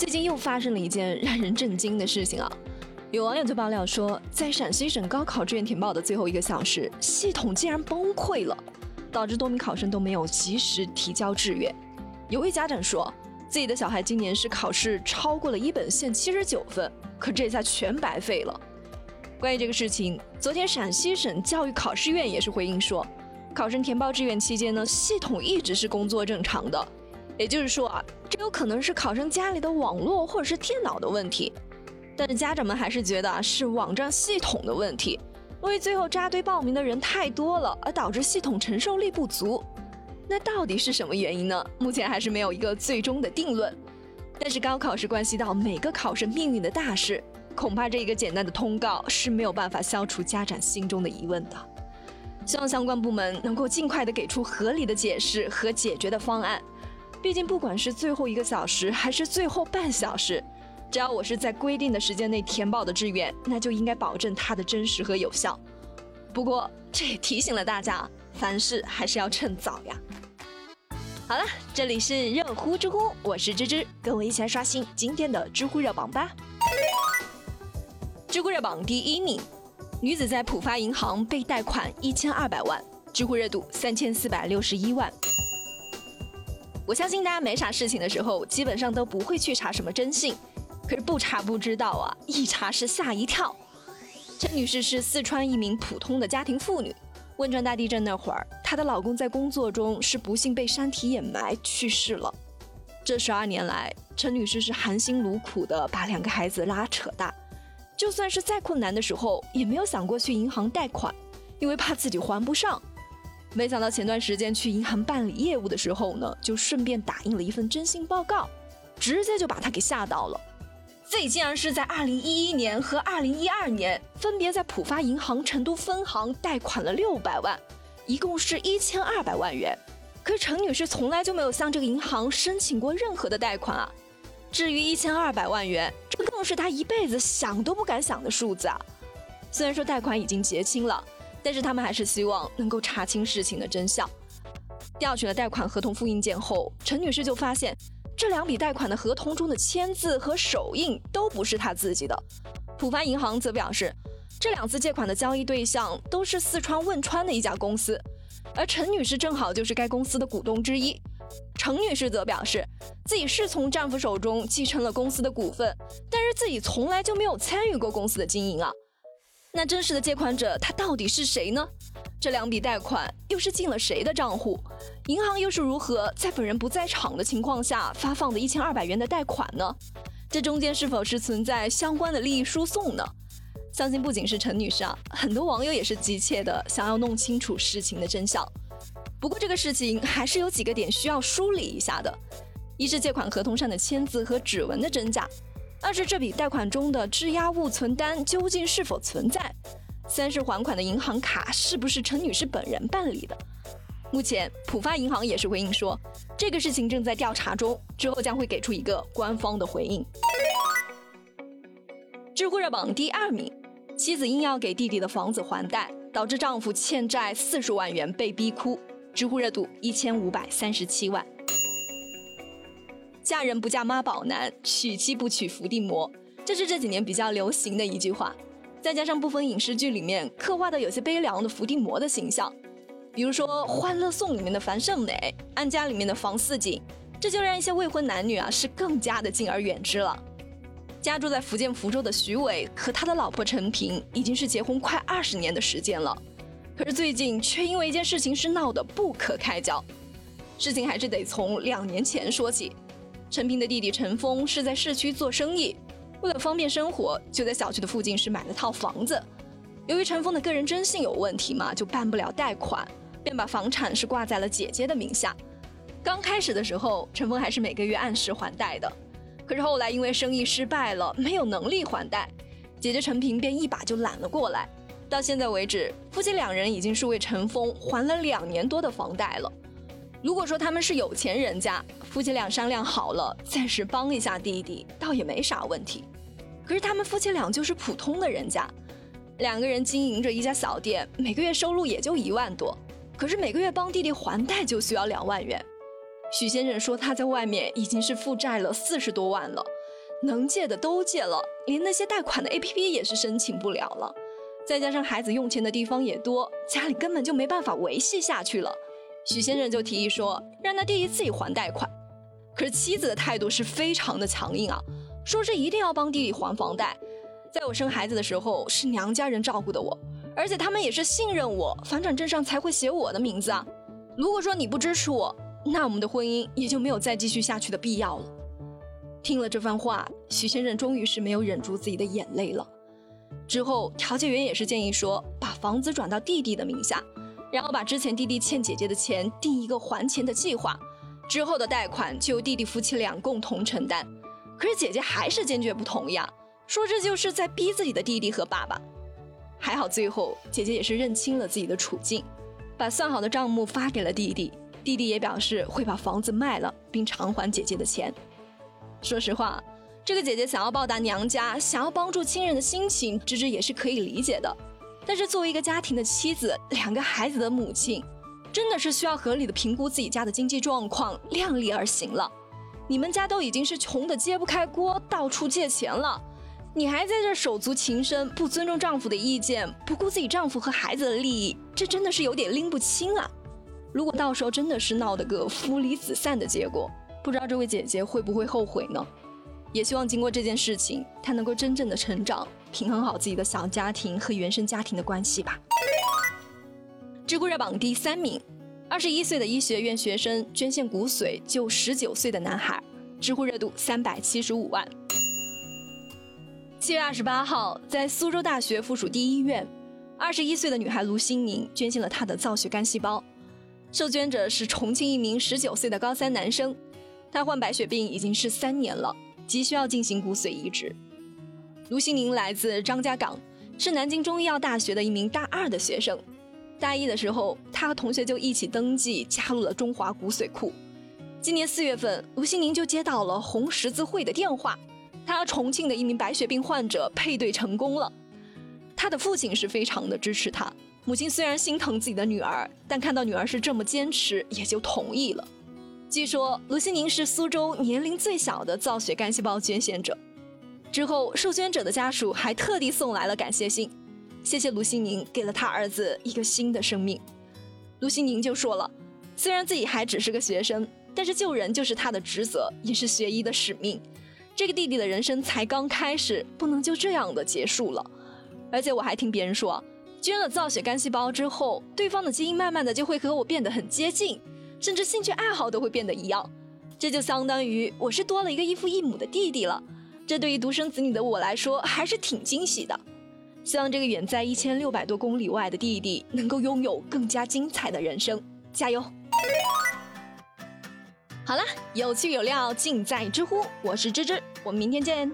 最近又发生了一件让人震惊的事情啊！有网友就爆料说，在陕西省高考志愿填报的最后一个小时，系统竟然崩溃了，导致多名考生都没有及时提交志愿。有位家长说，自己的小孩今年是考试超过了一本线七十九分，可这下全白费了。关于这个事情，昨天陕西省教育考试院也是回应说，考生填报志愿期间呢，系统一直是工作正常的，也就是说啊，这有可能是考生家里的网络或者是电脑的问题。但是家长们还是觉得是网站系统的问题，因为最后扎堆报名的人太多了，而导致系统承受力不足。那到底是什么原因呢？目前还是没有一个最终的定论。但是高考是关系到每个考生命运的大事，恐怕这一个简单的通告是没有办法消除家长心中的疑问的。希望相关部门能够尽快的给出合理的解释和解决的方案。毕竟不管是最后一个小时还是最后半小时。只要我是在规定的时间内填报的志愿，那就应该保证它的真实和有效。不过这也提醒了大家，凡事还是要趁早呀。好了，这里是热乎知乎，我是芝芝，跟我一起来刷新今天的知乎热榜吧。知乎热榜第一名，女子在浦发银行被贷款一千二百万，知乎热度三千四百六十一万。我相信大家没啥事情的时候，基本上都不会去查什么征信。可是不查不知道啊，一查是吓一跳。陈女士是四川一名普通的家庭妇女。汶川大地震那会儿，她的老公在工作中是不幸被山体掩埋去世了。这十二年来，陈女士是含辛茹苦的把两个孩子拉扯大，就算是再困难的时候，也没有想过去银行贷款，因为怕自己还不上。没想到前段时间去银行办理业务的时候呢，就顺便打印了一份征信报告，直接就把他给吓到了。自己竟然是在二零一一年和二零一二年分别在浦发银行成都分行贷款了六百万，一共是一千二百万元。可是陈女士从来就没有向这个银行申请过任何的贷款啊。至于一千二百万元，这更是她一辈子想都不敢想的数字啊。虽然说贷款已经结清了，但是他们还是希望能够查清事情的真相。调取了贷款合同复印件后，陈女士就发现。这两笔贷款的合同中的签字和手印都不是她自己的。浦发银行则表示，这两次借款的交易对象都是四川汶川的一家公司，而陈女士正好就是该公司的股东之一。程女士则表示，自己是从丈夫手中继承了公司的股份，但是自己从来就没有参与过公司的经营啊。那真实的借款者他到底是谁呢？这两笔贷款又是进了谁的账户？银行又是如何在本人不在场的情况下发放的一千二百元的贷款呢？这中间是否是存在相关的利益输送呢？相信不仅是陈女士啊，很多网友也是急切的想要弄清楚事情的真相。不过这个事情还是有几个点需要梳理一下的：一是借款合同上的签字和指纹的真假；二是这笔贷款中的质押物存单究竟是否存在。三是还款的银行卡是不是陈女士本人办理的？目前浦发银行也是回应说，这个事情正在调查中，之后将会给出一个官方的回应。知乎热榜第二名，妻子硬要给弟弟的房子还贷，导致丈夫欠债四十万元被逼哭。知乎热度一千五百三十七万。嫁人不嫁妈宝男，娶妻不娶伏地魔，这是这几年比较流行的一句话。再加上部分影视剧里面刻画的有些悲凉的伏地魔的形象，比如说《欢乐颂》里面的樊胜美，《安家》里面的房似锦，这就让一些未婚男女啊是更加的敬而远之了。家住在福建福州的徐伟和他的老婆陈平已经是结婚快二十年的时间了，可是最近却因为一件事情是闹得不可开交。事情还是得从两年前说起，陈平的弟弟陈峰是在市区做生意。为了方便生活，就在小区的附近是买了套房子。由于陈峰的个人征信有问题嘛，就办不了贷款，便把房产是挂在了姐姐的名下。刚开始的时候，陈峰还是每个月按时还贷的。可是后来因为生意失败了，没有能力还贷，姐姐陈平便一把就揽了过来。到现在为止，夫妻两人已经是为陈峰还了两年多的房贷了。如果说他们是有钱人家，夫妻俩商量好了，暂时帮一下弟弟，倒也没啥问题。可是他们夫妻俩就是普通的人家，两个人经营着一家小店，每个月收入也就一万多，可是每个月帮弟弟还贷就需要两万元。许先生说他在外面已经是负债了四十多万了，能借的都借了，连那些贷款的 APP 也是申请不了了。再加上孩子用钱的地方也多，家里根本就没办法维系下去了。许先生就提议说，让他弟弟自己还贷款。可是妻子的态度是非常的强硬啊，说是一定要帮弟弟还房贷。在我生孩子的时候，是娘家人照顾的我，而且他们也是信任我，房产证上才会写我的名字啊。如果说你不支持我，那我们的婚姻也就没有再继续下去的必要了。听了这番话，许先生终于是没有忍住自己的眼泪了。之后，调解员也是建议说，把房子转到弟弟的名下，然后把之前弟弟欠姐姐的钱定一个还钱的计划，之后的贷款就由弟弟夫妻俩共同承担。可是姐姐还是坚决不同意啊，说这就是在逼自己的弟弟和爸爸。还好最后姐姐也是认清了自己的处境，把算好的账目发给了弟弟，弟弟也表示会把房子卖了，并偿还姐姐的钱。说实话，这个姐姐想要报答娘家、想要帮助亲人的心情，芝芝也是可以理解的。但是作为一个家庭的妻子，两个孩子的母亲，真的是需要合理的评估自己家的经济状况，量力而行了。你们家都已经是穷的揭不开锅，到处借钱了，你还在这手足情深，不尊重丈夫的意见，不顾自己丈夫和孩子的利益，这真的是有点拎不清啊！如果到时候真的是闹得个夫离子散的结果，不知道这位姐姐会不会后悔呢？也希望经过这件事情，他能够真正的成长，平衡好自己的小家庭和原生家庭的关系吧。知乎热榜第三名，二十一岁的医学院学生捐献骨髓救十九岁的男孩，知乎热度三百七十五万。七月二十八号，在苏州大学附属第一医院，二十一岁的女孩卢欣宁捐献了她的造血干细胞，受捐者是重庆一名十九岁的高三男生。他患白血病已经是三年了，急需要进行骨髓移植。卢新宁来自张家港，是南京中医药大学的一名大二的学生。大一的时候，他和同学就一起登记加入了中华骨髓库。今年四月份，卢新宁就接到了红十字会的电话，他和重庆的一名白血病患者配对成功了。他的父亲是非常的支持他，母亲虽然心疼自己的女儿，但看到女儿是这么坚持，也就同意了。据说卢西宁是苏州年龄最小的造血干细胞捐献者。之后，受捐者的家属还特地送来了感谢信，谢谢卢西宁给了他儿子一个新的生命。卢西宁就说了，虽然自己还只是个学生，但是救人就是他的职责，也是学医的使命。这个弟弟的人生才刚开始，不能就这样的结束了。而且我还听别人说，捐了造血干细胞之后，对方的基因慢慢的就会和我变得很接近。甚至兴趣爱好都会变得一样，这就相当于我是多了一个异父异母的弟弟了。这对于独生子女的我来说还是挺惊喜的。希望这个远在一千六百多公里外的弟弟能够拥有更加精彩的人生，加油！好了，有趣有料尽在知乎，我是芝芝，我们明天见。